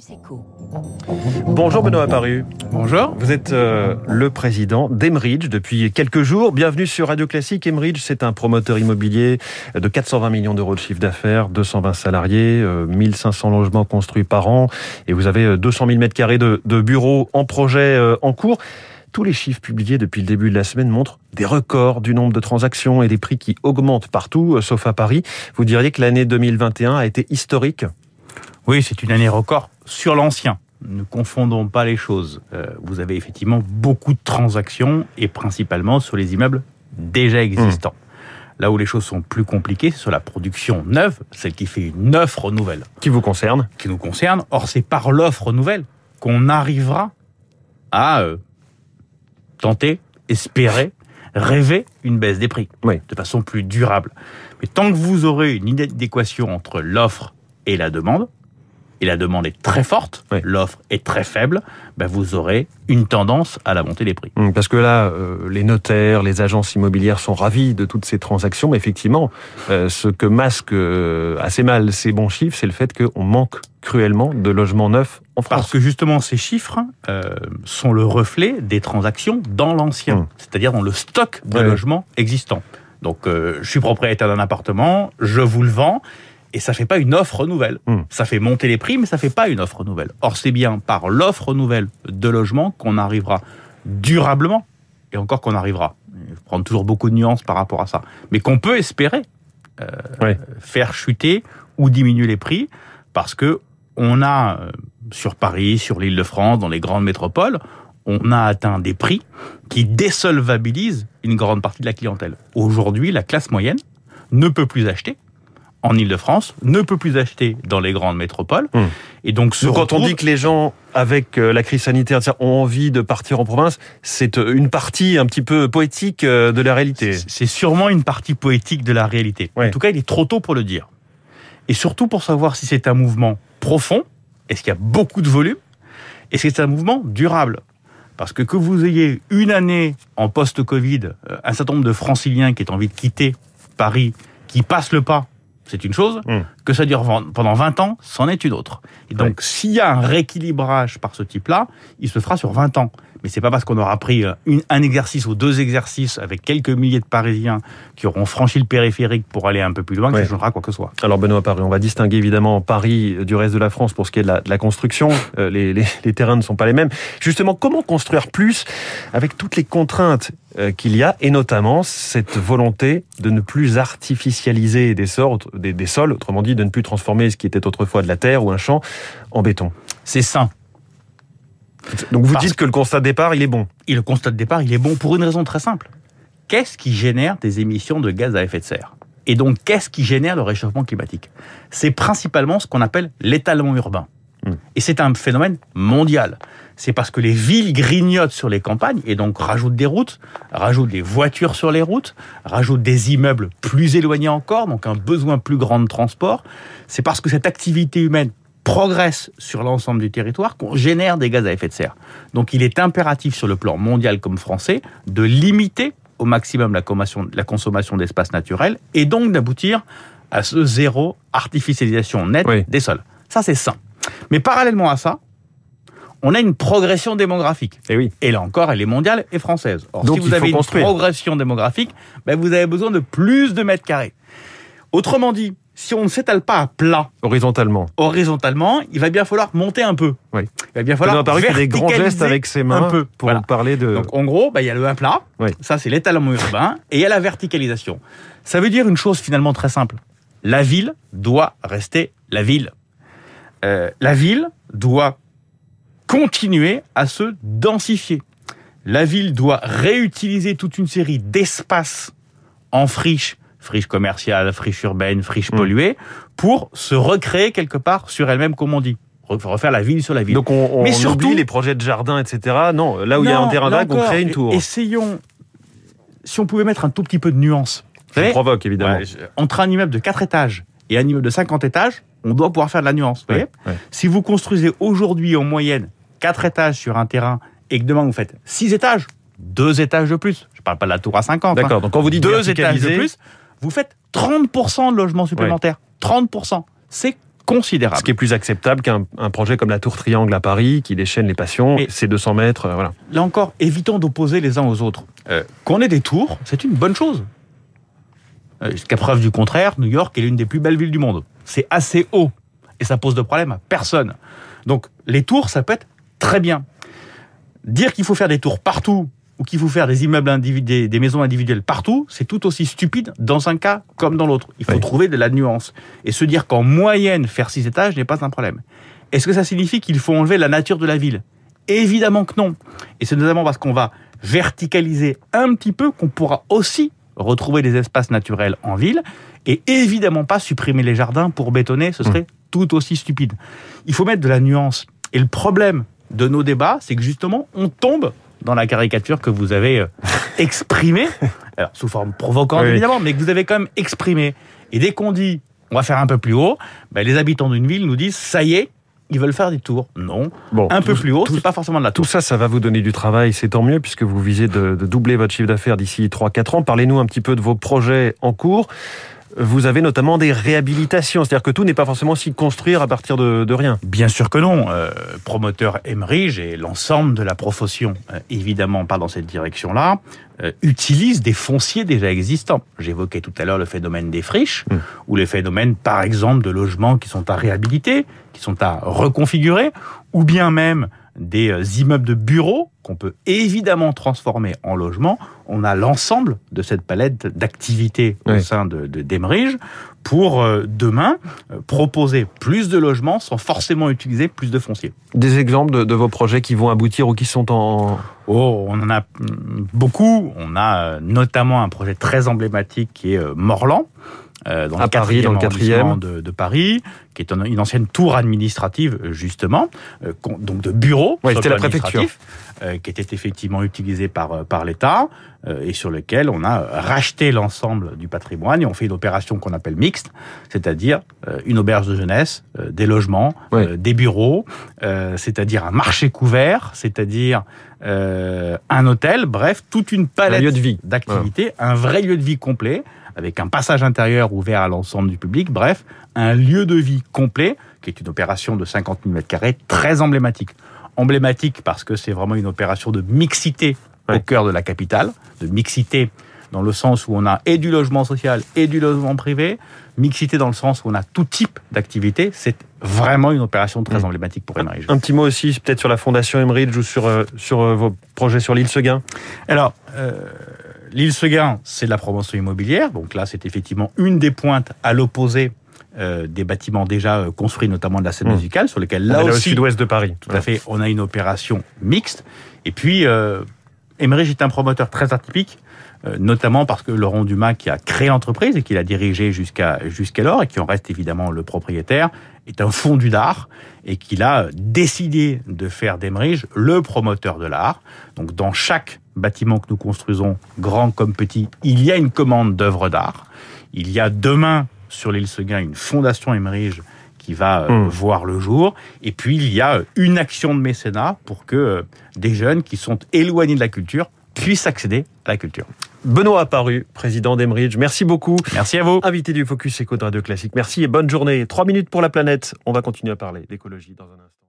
Campus Echo. Bonjour Benoît Apparu. Bonjour. Vous êtes euh, le président d'Emeridge depuis quelques jours. Bienvenue sur Radio Classique. Emeridge, c'est un promoteur immobilier de 420 millions d'euros de chiffre d'affaires, 220 salariés, euh, 1500 logements construits par an et vous avez euh, 200 000 mètres carrés de, de bureaux en projet euh, en cours. Tous les chiffres publiés depuis le début de la semaine montrent des records du nombre de transactions et des prix qui augmentent partout, euh, sauf à Paris. Vous diriez que l'année 2021 a été historique Oui, c'est une année record sur l'ancien. Ne confondons pas les choses. Euh, vous avez effectivement beaucoup de transactions et principalement sur les immeubles déjà existants. Là où les choses sont plus compliquées, c'est sur la production neuve, celle qui fait une offre nouvelle qui vous concerne. qui nous concerne. Or, c'est par l'offre nouvelle qu'on arrivera à euh, tenter, espérer, rêver une baisse des prix Oui. de façon plus durable. Mais tant que vous aurez une inadéquation entre l'offre et la demande, et la demande est très forte, Oui. l'offre est très faible, ben vous aurez une tendance à la montée des prix. Hum, Parce que là, euh, les notaires, les agences immobilières sont ravis de toutes ces transactions, mais effectivement, euh, ce que masque euh, assez mal ces bons chiffres, c'est le fait qu'on manque cruellement de logements neufs en France. Parce que justement, ces chiffres sont le reflet des transactions dans l'ancien, Hum. c'est-à-dire dans le stock de logements existants. Donc, je suis propriétaire d'un appartement, je vous le vends, et ça fait pas une offre nouvelle. Hum. Ça fait monter les prix, mais ça fait pas une offre nouvelle. Or, c'est bien par l'offre nouvelle de logements qu'on arrivera durablement, et encore qu'on arrivera. Il faut prendre toujours beaucoup de nuances par rapport à ça, mais qu'on peut espérer euh, Ouais. faire chuter ou diminuer les prix, parce que on a euh, sur Paris, sur l'Île-de-France, dans les grandes métropoles, on a atteint des prix qui désolvabilisent une grande partie de la clientèle. Aujourd'hui, la classe moyenne ne peut plus acheter en Île-de-France, ne peut plus acheter dans les grandes métropoles. Hum. Et donc, se Donc, quand on dit que les gens, avec euh, la crise sanitaire, ont envie de partir en province, c'est euh, une partie un petit peu poétique euh, de la réalité. C'est sûrement une partie poétique de la réalité. Ouais. En tout cas, il est trop tôt pour le dire. Et surtout pour savoir si c'est un mouvement profond, est-ce qu'il y a beaucoup de volume, et est-ce que c'est un mouvement durable? Parce que que vous ayez une année en post-Covid, un certain nombre de franciliens qui aient envie de quitter Paris, qui passent le pas, c'est une chose. Mm. Que ça dure pendant 20 ans, c'en est une autre. Et donc, s'il y a un rééquilibrage par ce type-là, il se fera sur 20 ans. Mais c'est pas parce qu'on aura pris euh, une- un exercice ou deux exercices avec quelques milliers de Parisiens qui auront franchi le périphérique pour aller un peu plus loin que Ouais. ça changera quoi que ce soit. Alors Benoît Paris, on va distinguer évidemment Paris du reste de la France pour ce qui est de la, de la construction. Euh, les, les- les terrains ne sont pas les mêmes. Justement, comment construire plus avec toutes les contraintes euh, qu'il y a et notamment cette volonté de ne plus artificialiser des, sols, des, des sols, autrement dit de ne plus transformer ce qui était autrefois de la terre ou un champ en béton? C'est sain. Donc vous Parce dites que le constat de départ, il est bon. Et le constat de départ, il est bon pour une raison très simple. Qu'est-ce qui génère des émissions de gaz à effet de serre? Et donc, qu'est-ce qui génère le réchauffement climatique? C'est principalement ce qu'on appelle l'étalement urbain. Mm. Et c'est un phénomène mondial. C'est parce que les villes grignotent sur les campagnes et donc rajoutent des routes, rajoutent des voitures sur les routes, rajoutent des immeubles plus éloignés encore, donc un besoin plus grand de transport. C'est parce que cette activité humaine progresse sur l'ensemble du territoire qu'on génère des gaz à effet de serre. Donc il est impératif sur le plan mondial comme français de limiter au maximum la consommation, la consommation d'espace naturel et donc d'aboutir à ce zéro artificialisation nette Oui. des sols. Ça c'est sain. Mais parallèlement à ça, on a une progression démographique. Et oui. Et là encore, elle est mondiale et française. Or, Donc, si vous avez une construire. progression démographique, ben, vous avez besoin de plus de mètres carrés. Autrement dit, si on ne s'étale pas à plat Horizontalement. horizontalement, il va bien falloir monter un peu. Oui. Il va bien falloir fait des grands gestes avec ses mains un peu. pour Voilà. parler de... Donc en gros, bah, il y a le 1 plat, Oui. ça c'est l'étalement urbain, et il y a la verticalisation. Ça veut dire une chose finalement très simple. La ville doit rester la ville. Euh, la ville doit continuer à se densifier. La ville doit réutiliser toute une série d'espaces en friche, friche commerciale, friche urbaine, friche Mm. polluée, pour se recréer quelque part sur elle-même, comme on dit. Re- Refaire la ville sur la ville. Donc on, on Mais surtout- oublie les projets de jardin, etc. Non, là où il y a un terrain vague, on crée une tour. Essayons, si on pouvait mettre un tout petit peu de nuance. Ça provoque, évidemment. ouais, entre un immeuble de 4 étages et un immeuble de 50 étages, on doit pouvoir faire de la nuance. Vous voyez Ouais, ouais. Si vous construisez aujourd'hui en moyenne 4 étages sur un terrain et que demain vous faites 6 étages, 2 étages de plus, je parle pas de la tour à 50, hein, D'accord, donc quand vous dites deux étages de plus, vous faites 30% de logements supplémentaires. 30%. C'est considérable. Ce qui est plus acceptable qu'un projet comme la Tour Triangle à Paris, qui déchaîne les passions, et c'est 200 mètres, euh, voilà. Là encore, évitons d'opposer les uns aux autres. Euh, qu'on ait des tours, c'est une bonne chose. Euh, jusqu'à preuve du contraire, New York est l'une des plus belles villes du monde. C'est assez haut, et ça pose de problème à personne. Donc, les tours, ça peut être très bien. Dire qu'il faut faire des tours partout ou qu'il faut faire des immeubles individuels, des maisons individuelles partout, c'est tout aussi stupide dans un cas comme dans l'autre. Il faut trouver de la nuance et se dire qu'en moyenne faire six étages n'est pas un problème. Est-ce que ça signifie qu'il faut enlever la nature de la ville? Évidemment que non. Et c'est notamment parce qu'on va verticaliser un petit peu qu'on pourra aussi retrouver des espaces naturels en ville et évidemment pas supprimer les jardins pour bétonner, ce serait mmh. tout aussi stupide. Il faut mettre de la nuance. Et le problème de nos débats, c'est que justement, on tombe dans la caricature que vous avez euh, exprimée, alors sous forme provocante évidemment, mais que vous avez quand même exprimée. Et dès qu'on dit on va faire un peu plus haut, ben, les habitants d'une ville nous disent ça y est, ils veulent faire des tours. Non, bon, un peu plus haut, c'est pas forcément de la tour. Tout ça, ça va vous donner du travail, c'est tant mieux, puisque vous visez de, de doubler votre chiffre d'affaires d'ici 3-4 ans. Parlez-nous un petit peu de vos projets en cours vous avez notamment des réhabilitations. C'est-à-dire que tout n'est pas forcément si construire à partir de, rien. Bien sûr que non. Euh, promoteur Emerige et l'ensemble de la profession, euh, évidemment pas dans cette direction-là, euh, utilisent des fonciers déjà existants. J'évoquais tout à l'heure le phénomène des friches, hmm. ou les phénomènes, par exemple, de logements qui sont à réhabiliter, qui sont à reconfigurer, ou bien même des euh, immeubles de bureaux qu'on peut évidemment transformer en logements. On a l'ensemble de cette palette d'activités au sein de, d'Emerige pour euh, demain euh, proposer plus de logements sans forcément utiliser plus de foncier. Des exemples de, vos projets qui vont aboutir ou qui sont en... Oh, on en a beaucoup. On a notamment un projet très emblématique qui est Morland, euh, dans, le Paris, dans le quatrième de, de, Paris, qui est une ancienne tour administrative justement, euh, donc de bureau. Ouais, c'était la préfecture. Euh, qui était effectivement utilisé par euh, par l'État euh, et sur lequel on a racheté l'ensemble du patrimoine et on fait une opération qu'on appelle mixte, c'est-à-dire une auberge de jeunesse, des logements, des bureaux, c'est-à-dire un marché couvert, c'est-à-dire un hôtel, bref, toute une palette d'activités, un vrai lieu de vie complet avec un passage intérieur ouvert à l'ensemble du public, bref, un lieu de vie complet, qui est une opération de 50 000 m2 très emblématique. Emblématique parce que c'est vraiment une opération de mixité au cœur de la capitale, de mixité dans le sens où on a et du logement social et du logement privé, mixité dans le sens où on a tout type d'activité, c'est vraiment une opération très mm. emblématique pour Emeridge. Un petit mot aussi peut-être sur la fondation Emeridge ou sur, euh, sur euh, vos projets sur l'île Seguin. Alors, euh, l'île Seguin, c'est la promotion immobilière, donc là c'est effectivement une des pointes à l'opposé euh, des bâtiments déjà euh, construits, notamment de la scène mmh. musicale, sur lesquels là aussi, au sud-ouest de Paris. Tout à fait, on a une opération mixte. Et puis, euh, Emerich est un promoteur très atypique, euh, notamment parce que Laurent Dumas, qui a créé l'entreprise et qui l'a dirigée jusqu'à jusqu'alors, et qui en reste évidemment le propriétaire, est un fondu d'art et qu'il a décidé de faire d'Emerich le promoteur de l'art. Donc, dans chaque bâtiment que nous construisons, grand comme petit, il y a une commande d'œuvres d'art. Il y a demain sur l'île Seguin une fondation Emerige qui va euh, hmm. voir le jour. Et puis, il y a une action de mécénat pour que euh, des jeunes qui sont éloignés de la culture puissent accéder à la culture. Benoît Apparu, président d'Emerige, merci beaucoup. Merci à vous. Invité du Focus Éco de Radio Classique. Merci et bonne journée. Trois minutes pour la planète. On va continuer à parler d'écologie dans un instant.